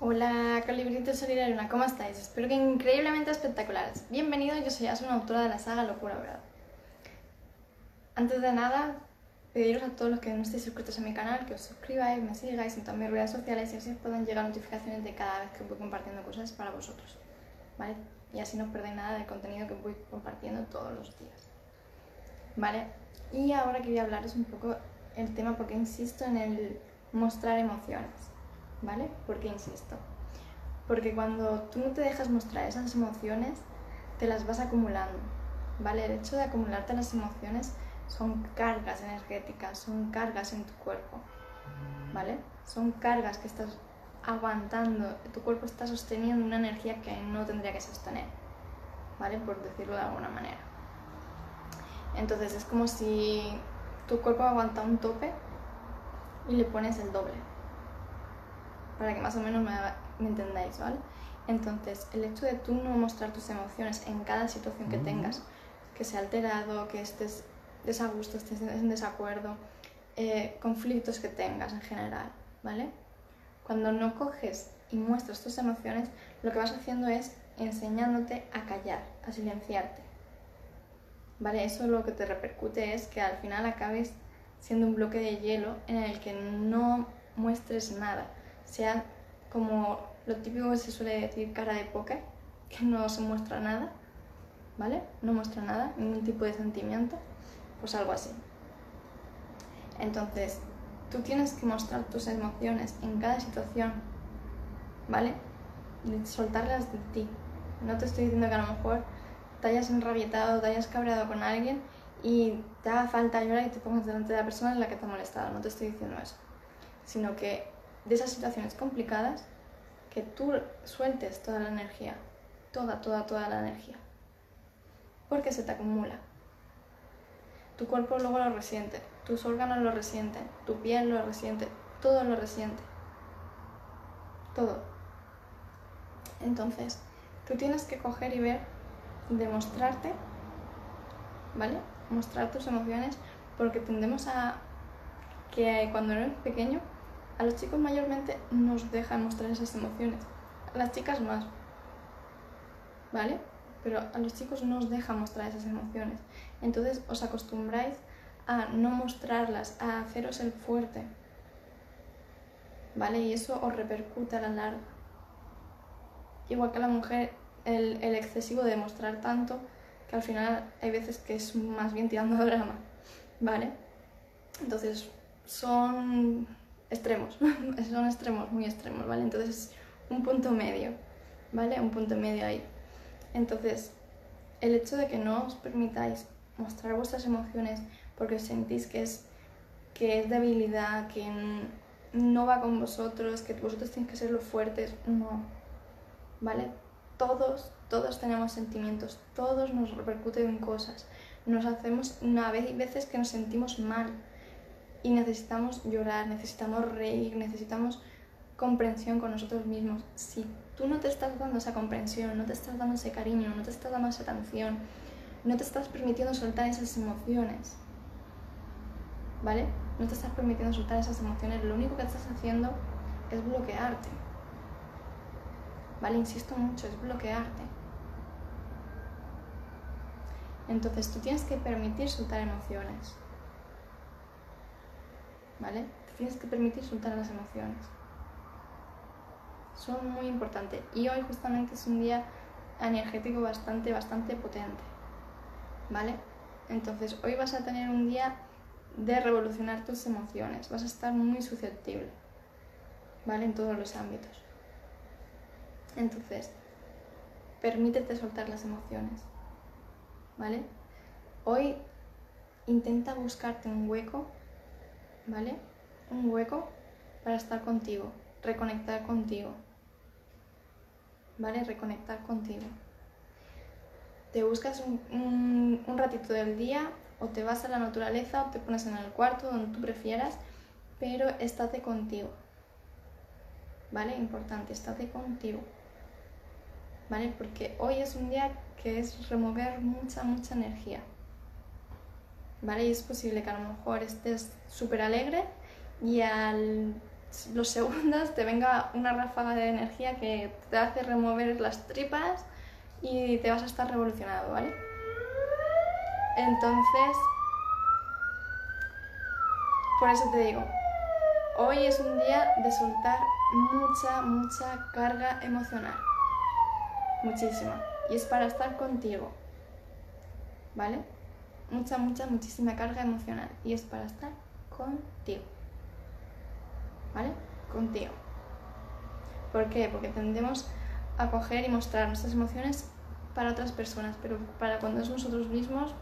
Hola, colibritos Solidariuna, ¿cómo estáis? Espero que increíblemente espectaculares. Bienvenidos, yo soy Asu, una autora de la saga Locura Dorada. Antes de nada, pediros a todos los que no estéis suscritos a mi canal que os suscribáis, me sigáis en todas mis redes sociales y así os puedan llegar notificaciones de cada vez que voy compartiendo cosas para vosotros, ¿vale? Y así no perdéis nada del contenido que voy compartiendo todos los días, ¿vale? Y ahora quería hablaros un poco el tema porque insisto en el mostrar emociones, ¿vale? ¿Por qué insisto? Porque cuando tú no te dejas mostrar esas emociones, te las vas acumulando, ¿vale? El hecho de acumularte las emociones son cargas energéticas, son cargas en tu cuerpo, ¿vale? Son cargas que estás aguantando, tu cuerpo está sosteniendo una energía que no tendría que sostener, ¿vale? Por decirlo de alguna manera. Entonces es como si tu cuerpo aguanta un tope y le pones el doble, para que más o menos me, me entendáis, ¿vale? Entonces, el hecho de tú no mostrar tus emociones en cada situación que tengas, que sea alterado, que estés desagusto, estés en desacuerdo, eh, conflictos que tengas en general, ¿vale? Cuando no coges y muestras tus emociones, lo que vas haciendo es enseñándote a callar, a silenciarte. ¿Vale? Eso lo que te repercute es que al final acabes siendo un bloque de hielo en el que no muestres nada. Sea como lo típico que se suele decir cara de póker, que no se muestra nada, ¿vale? No muestra nada, ningún tipo de sentimiento, pues algo así. Entonces, tú tienes que mostrar tus emociones en cada situación, ¿vale? Soltarlas de ti. No te estoy diciendo que a lo mejor te hayas enrabietado, te hayas cabreado con alguien y te haga falta llorar y te pongas delante de la persona en la que te ha molestado. No te estoy diciendo eso. Sino que de esas situaciones complicadas, que tú sueltes toda la energía. Toda, toda, toda la energía. Porque se te acumula. Tu cuerpo luego lo resiente, tus órganos lo resienten, tu piel lo resiente, todo lo resiente. Todo. Entonces, tú tienes que coger y ver, demostrarte, ¿vale? Mostrar tus emociones porque tendemos a que cuando eres pequeño, a los chicos mayormente nos dejan mostrar esas emociones, a las chicas más, ¿vale? Pero a los chicos no os dejan mostrar esas emociones. Entonces os acostumbráis a no mostrarlas, a haceros el fuerte. ¿Vale? Y eso os repercute a la larga. Igual que a la mujer, el, excesivo de mostrar tanto, que al final hay veces que es más bien tirando a drama. ¿Vale? Entonces son extremos, son extremos, muy extremos, ¿vale? Entonces un punto medio, ¿vale? Un punto medio ahí. Entonces, el hecho de que no os permitáis mostrar vuestras emociones porque sentís que es, que es debilidad, que no va con vosotros, que vosotros tenéis que ser los fuertes, no, ¿vale? Todos, todos tenemos sentimientos, todos nos repercuten cosas, nos hacemos, una vez y veces que nos sentimos mal y necesitamos llorar, necesitamos reír, necesitamos comprensión con nosotros mismos. Si tú no te estás dando esa comprensión, no te estás dando ese cariño, no te estás dando esa atención, no te estás permitiendo soltar esas emociones, ¿vale? No te estás permitiendo soltar esas emociones, lo único que estás haciendo es bloquearte. ¿Vale? Insisto mucho, es bloquearte. Entonces tú tienes que permitir soltar emociones. ¿Vale? Te tienes que permitir soltar las emociones. Son muy importantes. Y hoy justamente es un día energético bastante, bastante potente. ¿vale? Entonces hoy vas a tener un día de revolucionar tus emociones, vas a estar muy susceptible, ¿vale? En todos los ámbitos. Entonces, permítete soltar las emociones, ¿vale? Hoy intenta buscarte un hueco, ¿vale? Un hueco para estar contigo, reconectar contigo, ¿vale? Reconectar contigo te buscas un, ratito del día o te vas a la naturaleza o te pones en el cuarto donde tú prefieras, pero estate contigo. ¿Vale? Importante, estate contigo. ¿Vale? Porque hoy es un día que es remover mucha, mucha energía. ¿Vale? Y es posible que a lo mejor estés súper alegre y al los segundos te venga una ráfaga de energía que te hace remover las tripas y te vas a estar revolucionado, ¿vale? Entonces, por eso te digo, hoy es un día de soltar mucha, mucha carga emocional. Muchísima. Y es para estar contigo. ¿Vale? Mucha, mucha, muchísima carga emocional. Y es para estar contigo. ¿Vale? Contigo. ¿Por qué? Porque tendemos a coger y mostrar nuestras emociones para otras personas, pero para cuando es nosotros mismos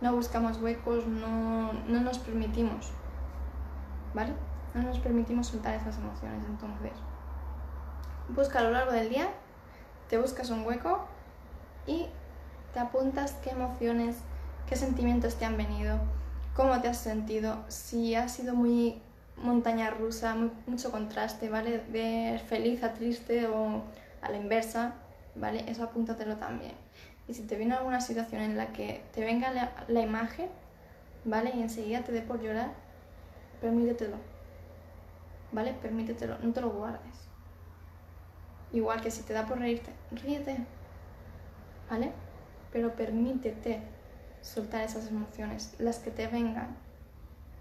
no buscamos huecos, no, no nos permitimos, ¿vale? No nos permitimos soltar esas emociones, entonces busca a lo largo del día, te buscas un hueco y te apuntas qué emociones, qué sentimientos te han venido, cómo te has sentido, si ha sido muy montaña rusa, mucho contraste, ¿vale? De feliz a triste o a la inversa, ¿vale? Eso apúntatelo también. Y si te viene alguna situación en la que te venga la imagen, ¿vale? Y enseguida te dé por llorar, permítetelo, ¿vale? Permítetelo, no te lo guardes. Igual que si te da por reírte, ríete, ¿vale? Pero permítete soltar esas emociones, las que te vengan,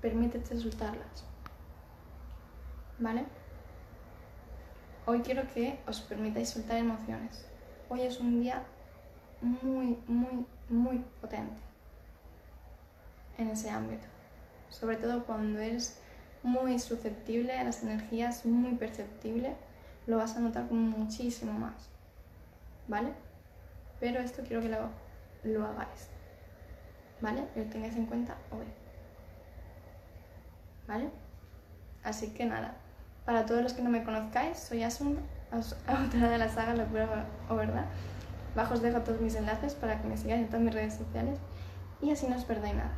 permítete soltarlas, ¿vale? Hoy quiero que os permitáis soltar emociones. Hoy es un día muy, muy, muy potente en ese ámbito. Sobre todo cuando eres muy susceptible a las energías, muy perceptible, lo vas a notar muchísimo más. ¿Vale? Pero esto quiero que lo, lo hagáis. ¿Vale? Que lo tengáis en cuenta hoy. ¿Vale? Así que nada, para todos los que no me conozcáis, soy Asun, autora de la saga Locura o Verdad. Abajo os dejo todos mis enlaces para que me sigáis en todas mis redes sociales y así no os perdáis nada.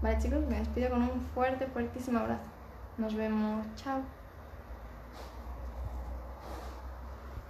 Vale chicos, me despido con un fuerte, fuertísimo abrazo. Nos vemos, chao.